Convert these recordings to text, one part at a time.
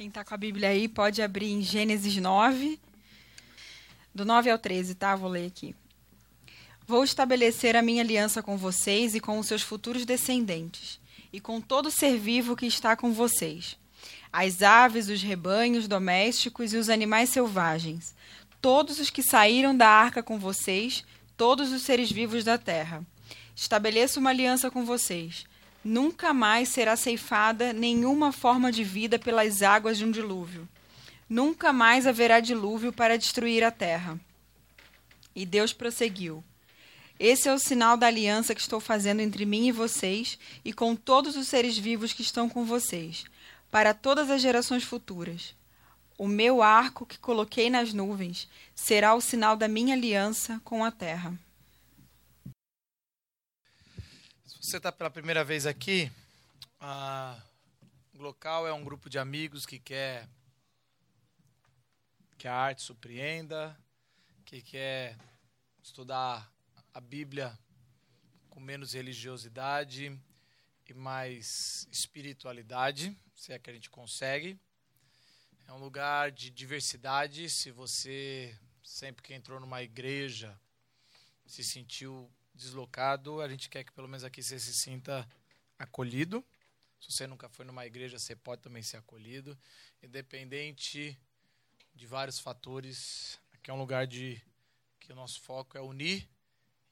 Quem está com a Bíblia aí pode abrir em Gênesis 9, do 9 ao 13, tá? Vou ler aqui. Vou estabelecer a minha aliança com vocês e com os seus futuros descendentes, e com todo ser vivo que está com vocês. As aves, os rebanhos domésticos e os animais selvagens, todos os que saíram da arca com vocês, todos os seres vivos da terra. Estabeleço uma aliança com vocês Nunca mais será ceifada nenhuma forma de vida pelas águas de um dilúvio. Nunca mais haverá dilúvio para destruir a terra. E Deus prosseguiu: Esse é o sinal da aliança que estou fazendo entre mim e vocês e com todos os seres vivos que estão com vocês, para todas as gerações futuras. O meu arco que coloquei nas nuvens será o sinal da minha aliança com a terra. Você está pela primeira vez aqui, ah, o local é um grupo de amigos que quer que a arte surpreenda, que quer estudar a Bíblia com menos religiosidade e mais espiritualidade, se é que a gente consegue. É um lugar de diversidade. Se você sempre que entrou numa igreja se sentiu deslocado, a gente quer que pelo menos aqui você se sinta acolhido. Se você nunca foi numa igreja, você pode também ser acolhido, independente de vários fatores. Aqui é um lugar de que o nosso foco é unir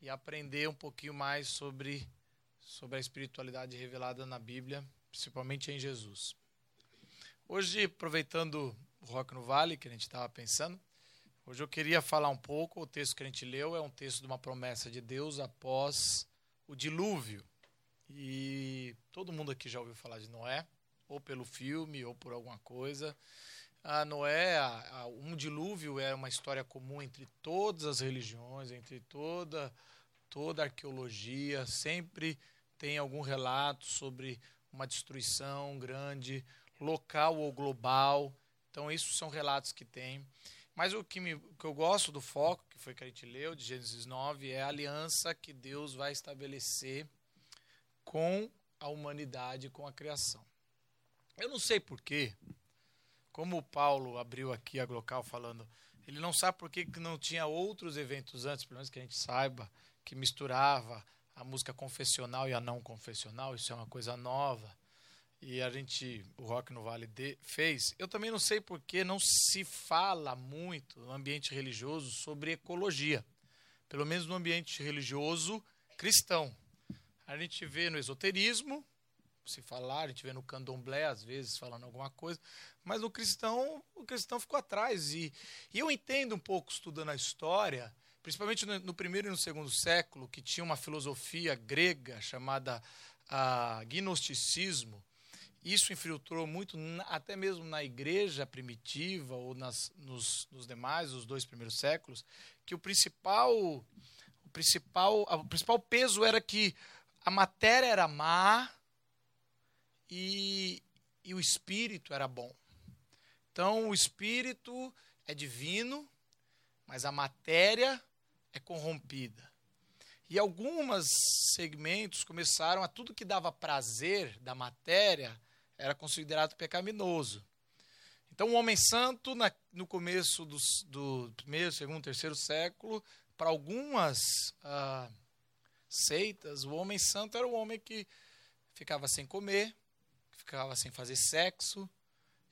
e aprender um pouquinho mais sobre sobre a espiritualidade revelada na Bíblia, principalmente em Jesus. Hoje, aproveitando o Rock no Vale, que a gente estava pensando, Hoje eu queria falar um pouco, o texto que a gente leu é um texto de uma promessa de Deus após o dilúvio. E todo mundo aqui já ouviu falar de Noé, ou pelo filme, ou por alguma coisa. A Noé, a, a, um dilúvio é uma história comum entre todas as religiões, entre toda, toda a arqueologia. Sempre tem algum relato sobre uma destruição grande, local ou global. Então, isso são relatos que tem. Mas o que, me, que eu gosto do foco, que foi que a gente leu, de Gênesis 9, é a aliança que Deus vai estabelecer com a humanidade, com a criação. Eu não sei porquê, como o Paulo abriu aqui a local falando, ele não sabe por que não tinha outros eventos antes, pelo menos que a gente saiba, que misturava a música confessional e a não confessional, isso é uma coisa nova e a gente, o Rock no Vale de, fez, eu também não sei porque não se fala muito no ambiente religioso sobre ecologia. Pelo menos no ambiente religioso cristão. A gente vê no esoterismo, se falar, a gente vê no candomblé, às vezes, falando alguma coisa, mas no cristão, o cristão ficou atrás. E, e eu entendo um pouco, estudando a história, principalmente no, no primeiro e no segundo século, que tinha uma filosofia grega chamada ah, gnosticismo, isso infiltrou muito, até mesmo na igreja primitiva ou nas, nos, nos demais, os dois primeiros séculos, que o principal, o principal, o principal peso era que a matéria era má e, e o espírito era bom. Então, o espírito é divino, mas a matéria é corrompida. E alguns segmentos começaram a tudo que dava prazer da matéria era considerado pecaminoso. Então, o homem santo, na, no começo dos, do primeiro, segundo, terceiro século, para algumas ah, seitas, o homem santo era o homem que ficava sem comer, que ficava sem fazer sexo,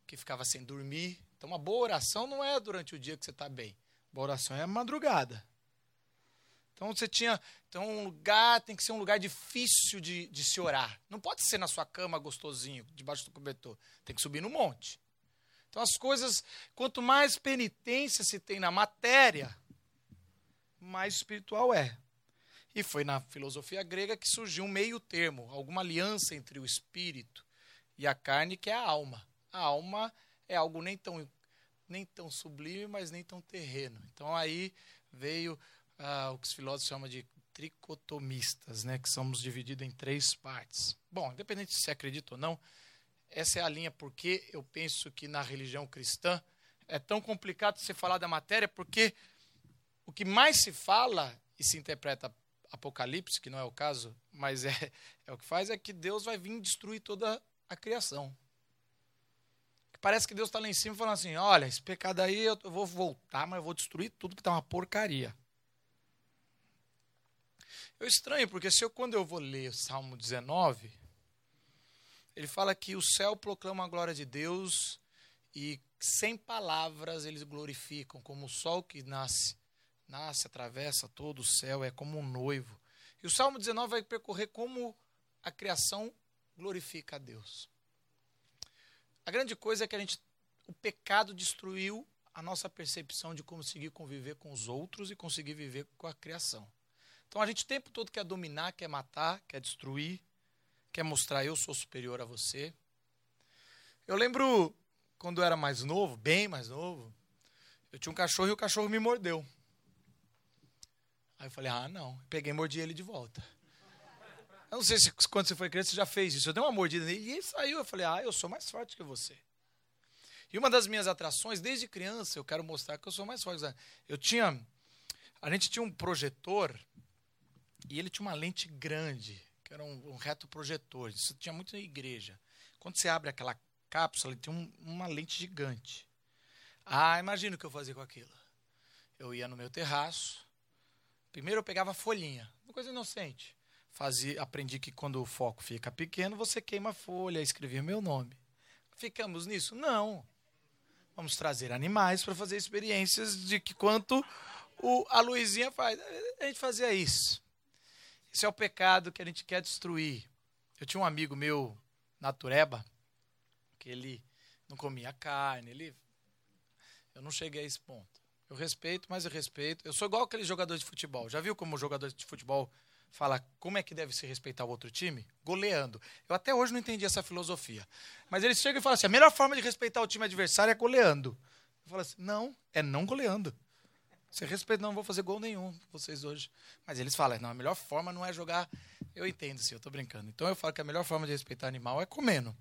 que ficava sem dormir. Então, uma boa oração não é durante o dia que você está bem. Boa oração é a madrugada. Então você tinha. Então um lugar tem que ser um lugar difícil de, de se orar. Não pode ser na sua cama gostosinho, debaixo do cobertor. Tem que subir no monte. Então as coisas, quanto mais penitência se tem na matéria, mais espiritual é. E foi na filosofia grega que surgiu um meio termo, alguma aliança entre o espírito e a carne, que é a alma. A alma é algo nem tão, nem tão sublime, mas nem tão terreno. Então aí veio ah, o que os filósofos chamam de tricotomistas, né, que somos divididos em três partes. Bom, independente se acredita ou não, essa é a linha porque eu penso que na religião cristã é tão complicado você falar da matéria, porque o que mais se fala e se interpreta Apocalipse, que não é o caso, mas é, é o que faz, é que Deus vai vir destruir toda a criação. Parece que Deus está lá em cima falando assim: olha, esse pecado aí eu vou voltar, mas eu vou destruir tudo que está uma porcaria. Eu estranho, porque se eu, quando eu vou ler o Salmo 19, ele fala que o céu proclama a glória de Deus e sem palavras eles glorificam, como o sol que nasce, nasce, atravessa todo o céu, é como um noivo. E o Salmo 19 vai percorrer como a criação glorifica a Deus. A grande coisa é que a gente, o pecado destruiu a nossa percepção de conseguir conviver com os outros e conseguir viver com a criação. Então a gente o tempo todo quer dominar, quer matar, quer destruir, quer mostrar eu sou superior a você. Eu lembro quando eu era mais novo, bem mais novo, eu tinha um cachorro e o cachorro me mordeu. Aí eu falei, ah, não. Peguei e mordi ele de volta. Eu não sei se quando você foi criança você já fez isso. Eu dei uma mordida nele e ele saiu. Eu falei, ah, eu sou mais forte que você. E uma das minhas atrações, desde criança, eu quero mostrar que eu sou mais forte. Eu tinha. A gente tinha um projetor e ele tinha uma lente grande, que era um, um reto projetor. Isso tinha muito na igreja. Quando você abre aquela cápsula, ele tem um, uma lente gigante. Ah, imagina o que eu fazia com aquilo. Eu ia no meu terraço. Primeiro eu pegava folhinha, uma coisa inocente. Fazia, aprendi que quando o foco fica pequeno, você queima a folha, escrevia meu nome. Ficamos nisso? Não. Vamos trazer animais para fazer experiências de que quanto o, a luzinha faz. A gente fazia isso. Esse é o pecado que a gente quer destruir. Eu tinha um amigo meu, Natureba, que ele não comia carne, ele eu não cheguei a esse ponto. Eu respeito, mas eu respeito. Eu sou igual aquele jogador de futebol. Já viu como o jogador de futebol fala como é que deve se respeitar o outro time? Goleando. Eu até hoje não entendi essa filosofia. Mas eles chegam e falam assim: a melhor forma de respeitar o time adversário é goleando. Eu falo assim: não, é não goleando. Você respeita, não vou fazer gol nenhum vocês hoje. Mas eles falam, não, a melhor forma não é jogar. Eu entendo, sim, eu estou brincando. Então eu falo que a melhor forma de respeitar animal é comendo.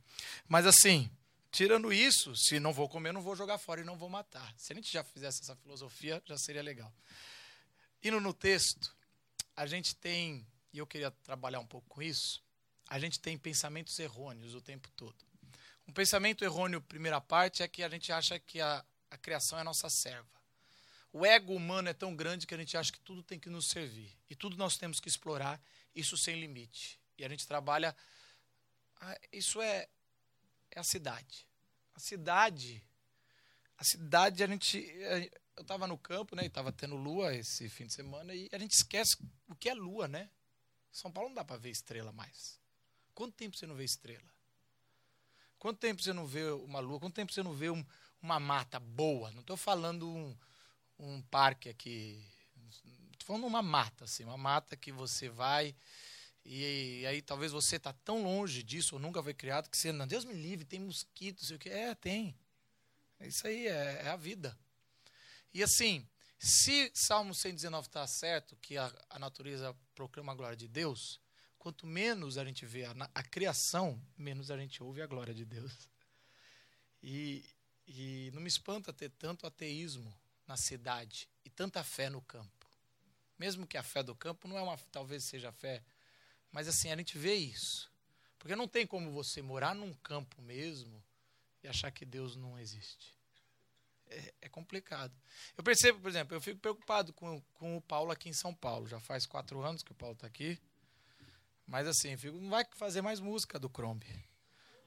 Mas assim, tirando isso, se não vou comer, não vou jogar fora e não vou matar. Se a gente já fizesse essa filosofia, já seria legal. Indo no texto, a gente tem, e eu queria trabalhar um pouco com isso, a gente tem pensamentos errôneos o tempo todo. Um pensamento errôneo, primeira parte, é que a gente acha que a, a criação é nossa serva. O ego humano é tão grande que a gente acha que tudo tem que nos servir. E tudo nós temos que explorar, isso sem limite. E a gente trabalha. Ah, isso é, é a cidade. A cidade. A cidade, a gente. Eu estava no campo, né? E estava tendo lua esse fim de semana. E a gente esquece o que é lua, né? São Paulo não dá para ver estrela mais. Quanto tempo você não vê estrela? Quanto tempo você não vê uma lua? Quanto tempo você não vê um, uma mata boa? Não estou falando um um parque aqui. Estou falando uma mata, assim, uma mata que você vai. E, e aí talvez você está tão longe disso, ou nunca foi criado, que você, não, Deus me livre, tem mosquitos, sei o que. É, tem. Isso aí é, é a vida. E assim, se Salmo 119 está certo, que a, a, natureza proclama a glória de Deus, quanto menos a gente vê a, a criação, menos a gente ouve a glória de Deus. E, e não me espanta ter tanto ateísmo na cidade e tanta fé no campo. Mesmo que a fé do campo não é uma, talvez seja fé, mas assim, a gente vê isso. Porque não tem como você morar num campo mesmo e achar que Deus não existe. É, é complicado. Eu percebo, por exemplo, eu fico preocupado com, com o Paulo aqui em São Paulo. Já faz quatro anos que o Paulo está aqui. Mas assim, fico, não vai fazer mais música do Crombie.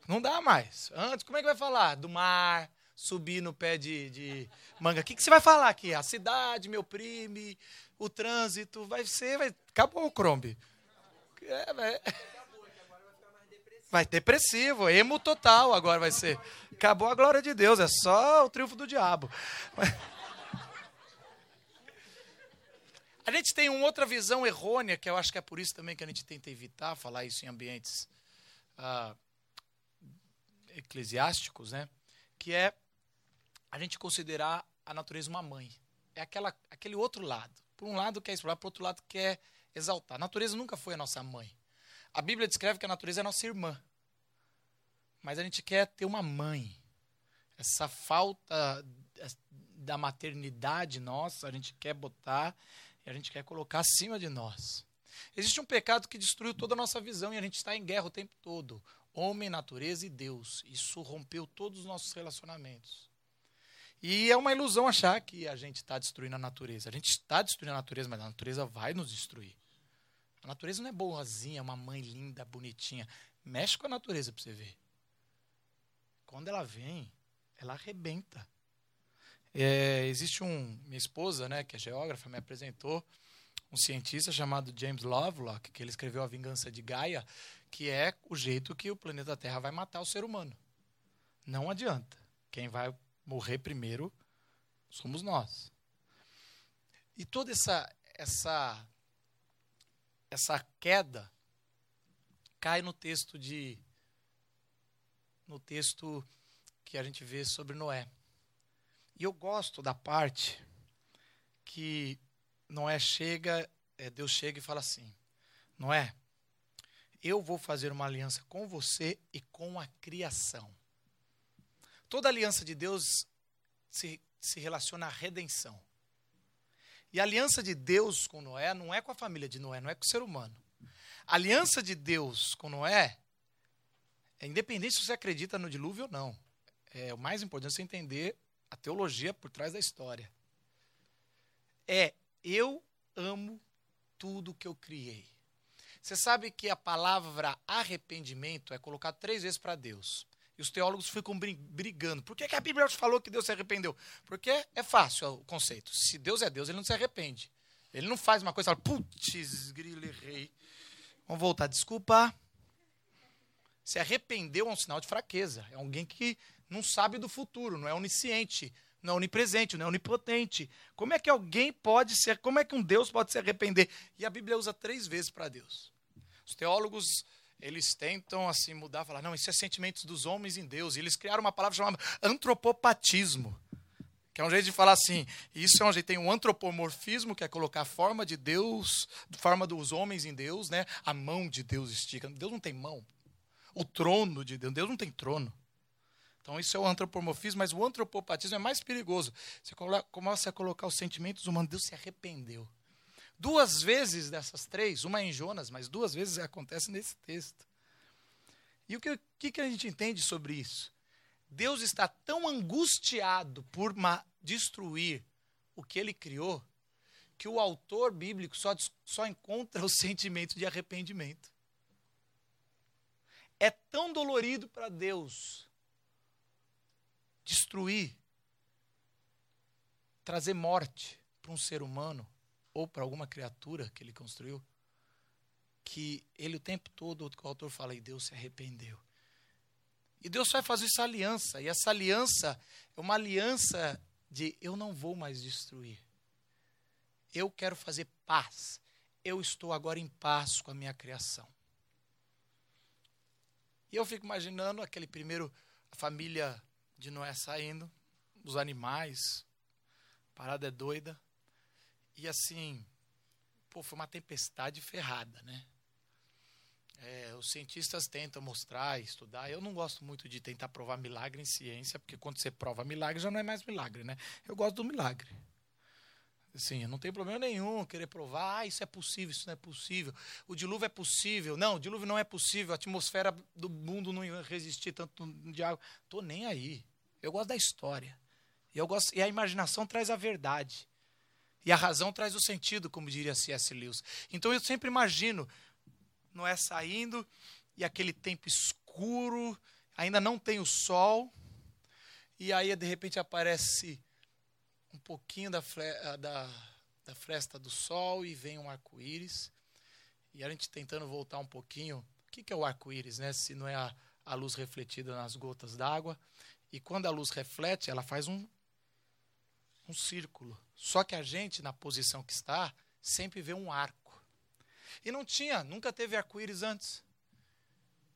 Não dá mais. Antes, como é que vai falar? Do mar, subir no pé de, de manga. O que, que você vai falar aqui? A cidade me oprime, o trânsito, vai ser. Vai... Acabou o Crombe. É, vai... vai depressivo, emo total agora vai ser. Acabou a glória de Deus, é só o triunfo do diabo. A gente tem uma outra visão errônea, que eu acho que é por isso também que a gente tenta evitar falar isso em ambientes ah, eclesiásticos, né? Que é a gente considerar a natureza uma mãe. É aquela, aquele outro lado. Por um lado quer explorar, por outro lado quer exaltar. A natureza nunca foi a nossa mãe. A Bíblia descreve que a natureza é a nossa irmã. Mas a gente quer ter uma mãe. Essa falta da maternidade nossa, a gente quer botar e a gente quer colocar acima de nós. Existe um pecado que destruiu toda a nossa visão e a gente está em guerra o tempo todo. Homem, natureza e Deus. Isso rompeu todos os nossos relacionamentos. E é uma ilusão achar que a gente está destruindo a natureza. A gente está destruindo a natureza, mas a natureza vai nos destruir. A natureza não é boazinha, uma mãe linda, bonitinha. Mexe com a natureza para você ver. Quando ela vem, ela arrebenta. É, existe um. Minha esposa, né, que é geógrafa, me apresentou um cientista chamado James Lovelock, que ele escreveu A Vingança de Gaia, que é o jeito que o planeta Terra vai matar o ser humano. Não adianta. Quem vai morrer primeiro somos nós. E toda essa essa essa queda cai no texto de no texto que a gente vê sobre Noé. E eu gosto da parte que Noé chega, é, Deus chega e fala assim: Noé, eu vou fazer uma aliança com você e com a criação. Toda aliança de Deus se, se relaciona à redenção. E a aliança de Deus com Noé não é com a família de Noé, não é com o ser humano. A aliança de Deus com Noé é independente se você acredita no dilúvio ou não. É o mais importante é você entender a teologia por trás da história. É eu amo tudo que eu criei. Você sabe que a palavra arrependimento é colocada três vezes para Deus. E os teólogos ficam brigando. Por que, que a Bíblia falou que Deus se arrependeu? Porque é fácil o conceito. Se Deus é Deus, ele não se arrepende. Ele não faz uma coisa e fala, putz, grilo, errei. Vamos voltar, desculpa. Se arrependeu é um sinal de fraqueza. É alguém que não sabe do futuro, não é onisciente, não é onipresente, não é onipotente. Como é que alguém pode ser, como é que um Deus pode se arrepender? E a Bíblia usa três vezes para Deus. Os teólogos eles tentam assim mudar, falar, não, isso é sentimentos dos homens em Deus. E eles criaram uma palavra chamada antropopatismo, que é um jeito de falar assim, isso é um jeito, tem um antropomorfismo, que é colocar a forma de Deus, forma dos homens em Deus, né? A mão de Deus estica. Deus não tem mão. O trono de Deus, Deus não tem trono. Então isso é o antropomorfismo, mas o antropopatismo é mais perigoso. Você começa a colocar os sentimentos humanos, Deus se arrependeu. Duas vezes dessas três, uma em Jonas, mas duas vezes acontece nesse texto. E o que, que, que a gente entende sobre isso? Deus está tão angustiado por destruir o que ele criou, que o autor bíblico só, só encontra o sentimento de arrependimento. É tão dolorido para Deus destruir, trazer morte para um ser humano, ou para alguma criatura que ele construiu, que ele o tempo todo, o autor fala, e Deus se arrependeu. E Deus vai fazer essa aliança, e essa aliança é uma aliança de eu não vou mais destruir. Eu quero fazer paz. Eu estou agora em paz com a minha criação. E eu fico imaginando aquele primeiro, a família de Noé saindo, os animais, a parada é doida. E assim, pô, foi uma tempestade ferrada, né? É, os cientistas tentam mostrar, estudar. Eu não gosto muito de tentar provar milagre em ciência, porque quando você prova milagre já não é mais milagre, né? Eu gosto do milagre. Eu não tenho problema nenhum querer provar, ah, isso é possível, isso não é possível. O dilúvio é possível. Não, o dilúvio não é possível. A atmosfera do mundo não ia resistir tanto de água. Tô nem aí. Eu gosto da história. E eu gosto e a imaginação traz a verdade. E a razão traz o sentido, como diria C.S. Lewis. Então eu sempre imagino Noé saindo e aquele tempo escuro, ainda não tem o sol, e aí de repente aparece um pouquinho da, da, da fresta do sol e vem um arco-íris. E a gente tentando voltar um pouquinho, o que, que é o arco-íris, né? Se não é a, a luz refletida nas gotas d'água. E quando a luz reflete, ela faz um, um círculo. Só que a gente, na posição que está, sempre vê um arco. E não tinha, nunca teve arco-íris antes.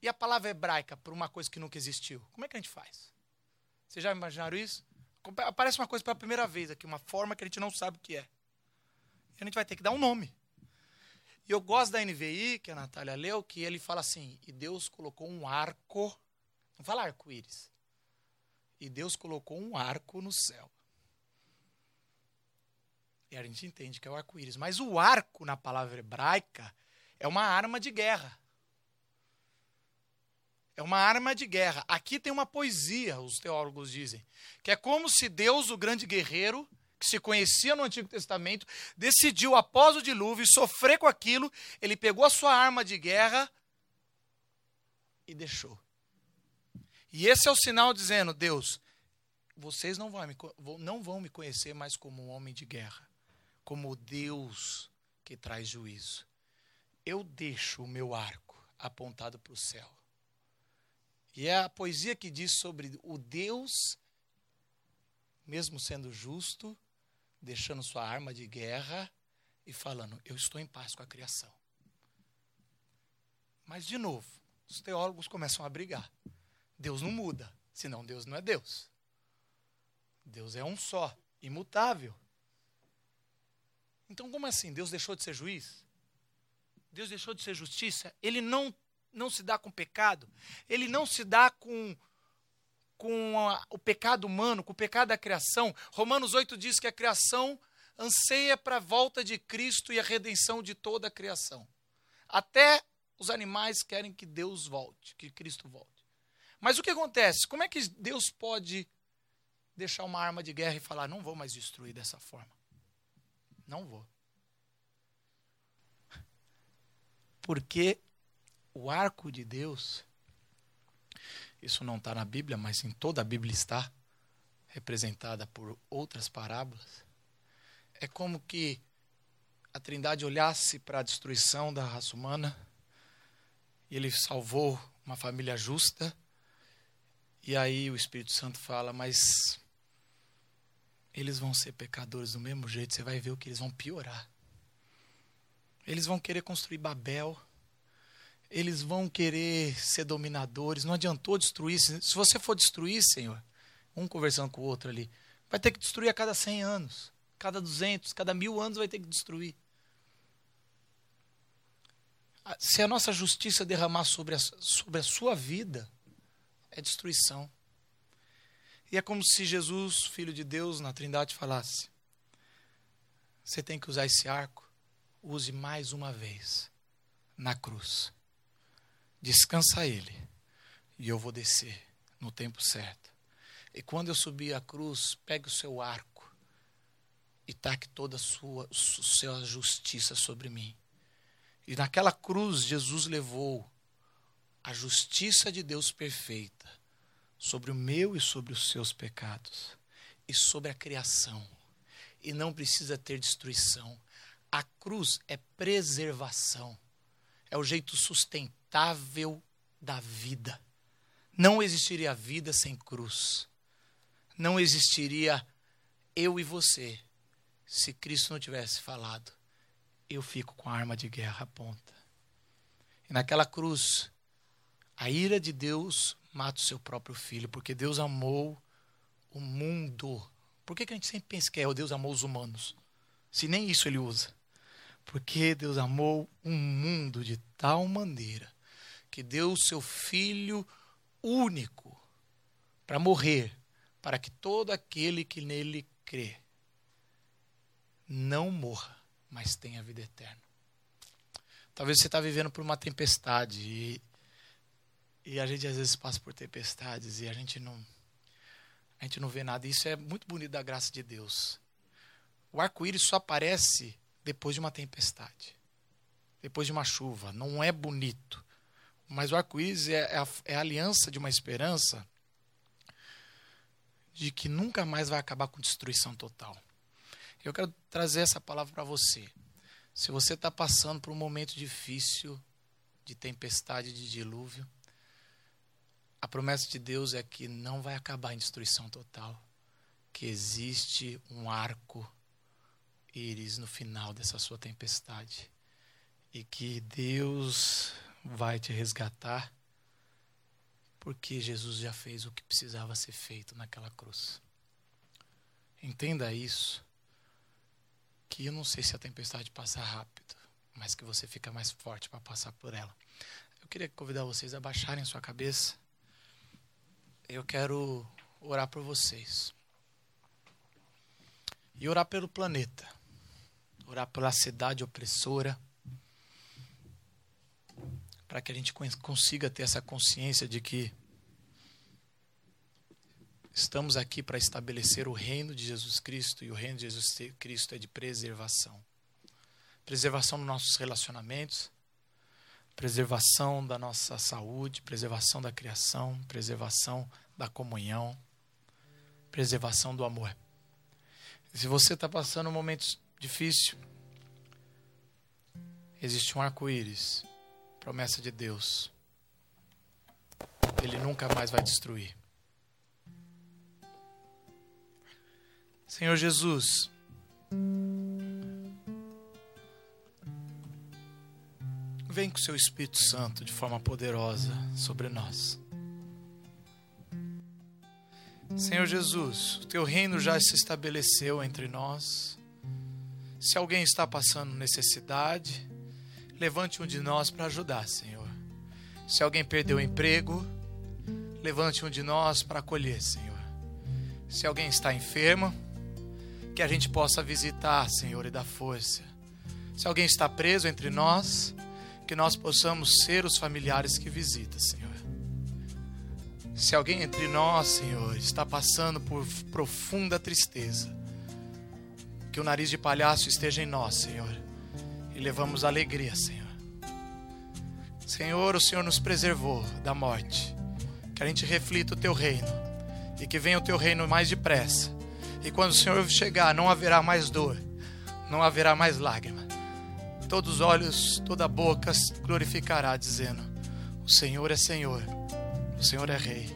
E a palavra hebraica para uma coisa que nunca existiu? Como é que a gente faz? Vocês já imaginaram isso? Aparece uma coisa pela primeira vez aqui, uma forma que a gente não sabe o que é. E a gente vai ter que dar um nome. E eu gosto da NVI, que a Natália leu, que ele fala assim: e Deus colocou um arco, não fala arco-íris, e Deus colocou um arco no céu. E a gente entende que é o arco-íris. Mas o arco, na palavra hebraica, é uma arma de guerra. É uma arma de guerra. Aqui tem uma poesia, os teólogos dizem, que é como se Deus, o grande guerreiro, que se conhecia no Antigo Testamento, decidiu, após o dilúvio, sofrer com aquilo, ele pegou a sua arma de guerra e deixou. E esse é o sinal dizendo: Deus, vocês não vão, me, não vão me conhecer mais como um homem de guerra, como Deus que traz juízo. Eu deixo o meu arco apontado para o céu. E é a poesia que diz sobre o Deus, mesmo sendo justo, deixando sua arma de guerra e falando: Eu estou em paz com a criação. Mas, de novo, os teólogos começam a brigar. Deus não muda, senão Deus não é Deus. Deus é um só, imutável. Então, como assim? Deus deixou de ser juiz? Deus deixou de ser justiça? Ele não, não se dá com pecado? Ele não se dá com, com a, o pecado humano, com o pecado da criação? Romanos 8 diz que a criação anseia para a volta de Cristo e a redenção de toda a criação. Até os animais querem que Deus volte, que Cristo volte. Mas o que acontece? Como é que Deus pode deixar uma arma de guerra e falar: não vou mais destruir dessa forma? Não vou. Porque o arco de Deus, isso não está na Bíblia, mas em toda a Bíblia está, representada por outras parábolas, é como que a Trindade olhasse para a destruição da raça humana e ele salvou uma família justa. E aí o Espírito Santo fala, mas eles vão ser pecadores do mesmo jeito, você vai ver o que eles vão piorar. Eles vão querer construir Babel. Eles vão querer ser dominadores. Não adiantou destruir. Se você for destruir, Senhor, um conversando com o outro ali, vai ter que destruir a cada 100 anos, cada 200, cada mil anos vai ter que destruir. Se a nossa justiça derramar sobre a, sobre a sua vida, é destruição. E é como se Jesus, Filho de Deus, na Trindade, falasse: Você tem que usar esse arco, use mais uma vez na cruz. Descansa ele, e eu vou descer no tempo certo. E quando eu subir a cruz, pegue o seu arco e taque toda a sua, sua justiça sobre mim. E naquela cruz, Jesus levou a justiça de Deus perfeita sobre o meu e sobre os seus pecados, e sobre a criação. E não precisa ter destruição. A cruz é preservação, é o jeito sustentável da vida. Não existiria vida sem cruz. Não existiria eu e você se Cristo não tivesse falado. Eu fico com a arma de guerra à ponta. E naquela cruz, a ira de Deus mata o seu próprio filho, porque Deus amou o mundo. Por que, que a gente sempre pensa que é o Deus amou os humanos? Se nem isso ele usa. Porque Deus amou o mundo de tal maneira que deu o seu filho único para morrer, para que todo aquele que nele crê não morra, mas tenha vida eterna. Talvez você está vivendo por uma tempestade e e a gente às vezes passa por tempestades e a gente não a gente não vê nada. Isso é muito bonito da graça de Deus. O arco-íris só aparece depois de uma tempestade, depois de uma chuva. Não é bonito. Mas o arco-íris é, é, a, é a aliança de uma esperança de que nunca mais vai acabar com destruição total. Eu quero trazer essa palavra para você. Se você está passando por um momento difícil de tempestade, de dilúvio, a promessa de Deus é que não vai acabar em destruição total, que existe um arco íris no final dessa sua tempestade e que Deus vai te resgatar porque Jesus já fez o que precisava ser feito naquela cruz. Entenda isso, que eu não sei se a tempestade passa rápido, mas que você fica mais forte para passar por ela. Eu queria convidar vocês a baixarem sua cabeça eu quero orar por vocês. E orar pelo planeta. Orar pela cidade opressora. para que a gente consiga ter essa consciência de que estamos aqui para estabelecer o reino de Jesus Cristo e o reino de Jesus Cristo é de preservação. Preservação dos nossos relacionamentos, preservação da nossa saúde, preservação da criação, preservação da comunhão, preservação do amor. Se você está passando um momento difícil, existe um arco-íris, promessa de Deus. Ele nunca mais vai destruir. Senhor Jesus, vem com seu Espírito Santo de forma poderosa sobre nós. Senhor Jesus, o teu reino já se estabeleceu entre nós. Se alguém está passando necessidade, levante um de nós para ajudar, Senhor. Se alguém perdeu o emprego, levante um de nós para acolher, Senhor. Se alguém está enfermo, que a gente possa visitar, Senhor, e dar força. Se alguém está preso entre nós, que nós possamos ser os familiares que visita, Senhor. Se alguém entre nós, Senhor, está passando por profunda tristeza, que o nariz de palhaço esteja em nós, Senhor, e levamos alegria, Senhor. Senhor, o Senhor nos preservou da morte, que a gente reflita o teu reino e que venha o teu reino mais depressa. E quando o Senhor chegar, não haverá mais dor, não haverá mais lágrima. Todos os olhos, toda a boca glorificará, dizendo: O Senhor é Senhor o Senhor é Rei.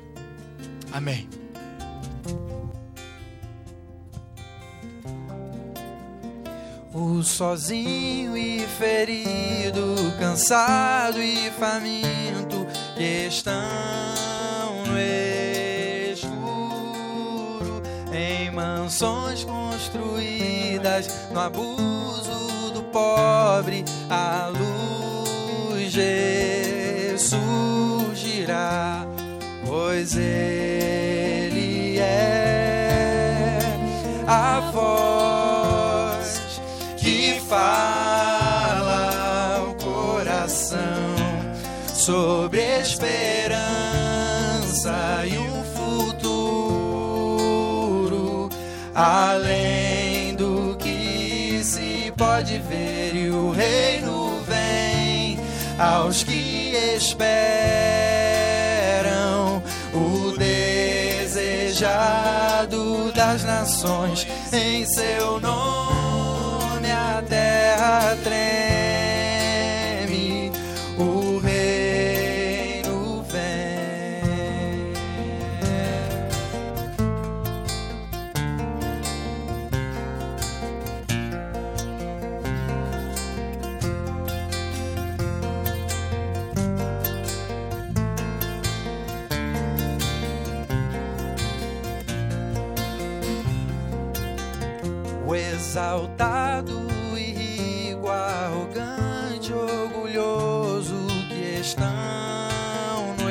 Amém. O sozinho e ferido, cansado e faminto, que estão no escuro, em mansões construídas no abuso do pobre, a luz ressurgirá pois Ele é a voz que fala o coração sobre esperança e um futuro além do que se pode ver e o reino vem aos que esperam em seu nome a terra treme, exaltado rico, arrogante, orgulhoso que estão no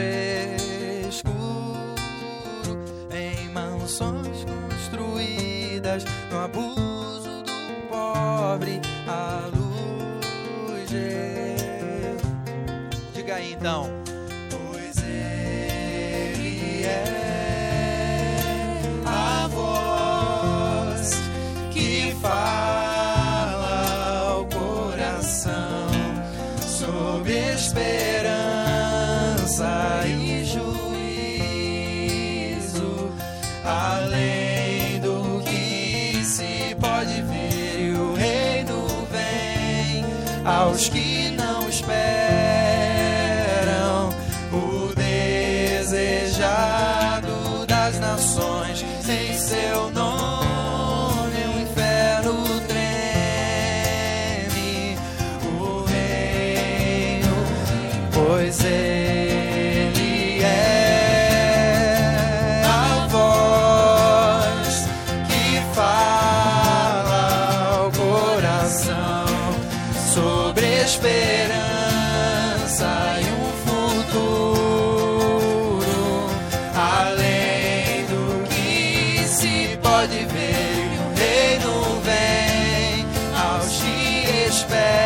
escuro, em mansões construídas no abuso do pobre, a luz. Diga aí então. Aos aos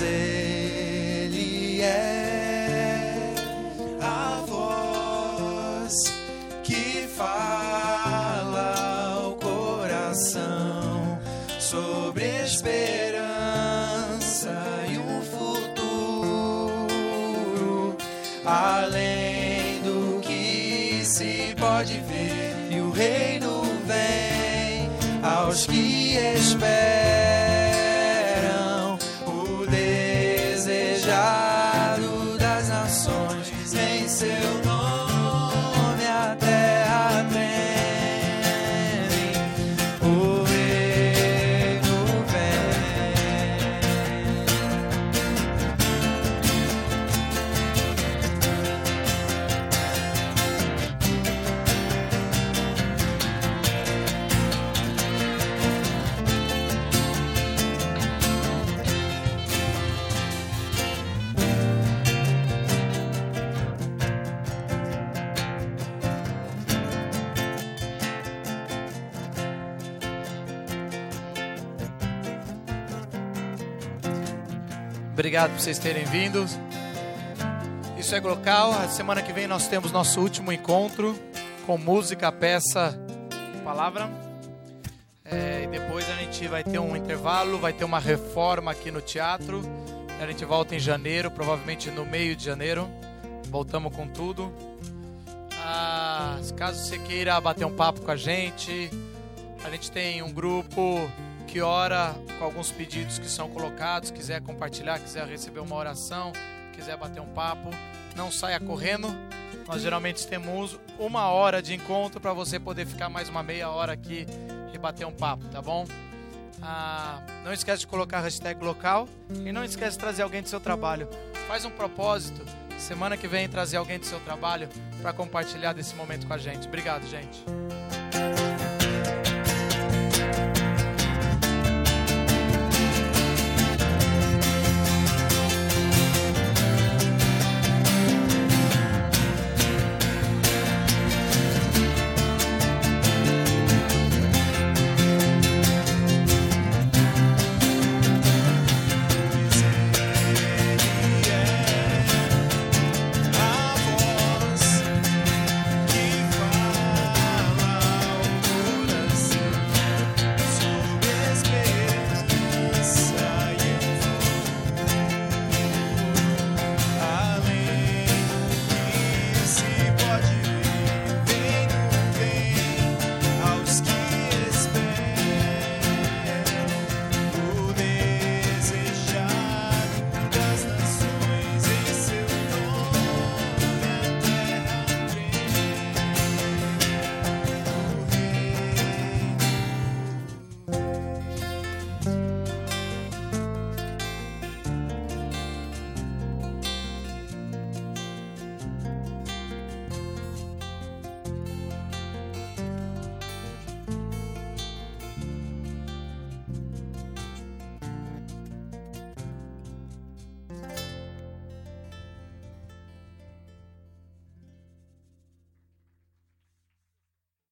Ele é a voz que fala ao coração sobre esperança e um futuro além do que se pode ver, e o reino vem aos que esperam Obrigado por vocês terem vindo. Isso é local. A semana que vem nós temos nosso último encontro com música, peça, palavra. É, e depois a gente vai ter um intervalo, vai ter uma reforma aqui no teatro. A gente volta em janeiro, provavelmente no meio de janeiro. Voltamos com tudo. Ah, caso você queira bater um papo com a gente, a gente tem um grupo que ora com alguns pedidos que são colocados. Quiser compartilhar, quiser receber uma oração, quiser bater um papo, não saia correndo. Nós geralmente temos uma hora de encontro para você poder ficar mais uma meia hora aqui e bater um papo, tá bom? Ah, não esquece de colocar a hashtag local e não esquece de trazer alguém do seu trabalho. Faz um propósito. Semana que vem trazer alguém do seu trabalho para compartilhar desse momento com a gente. Obrigado, gente.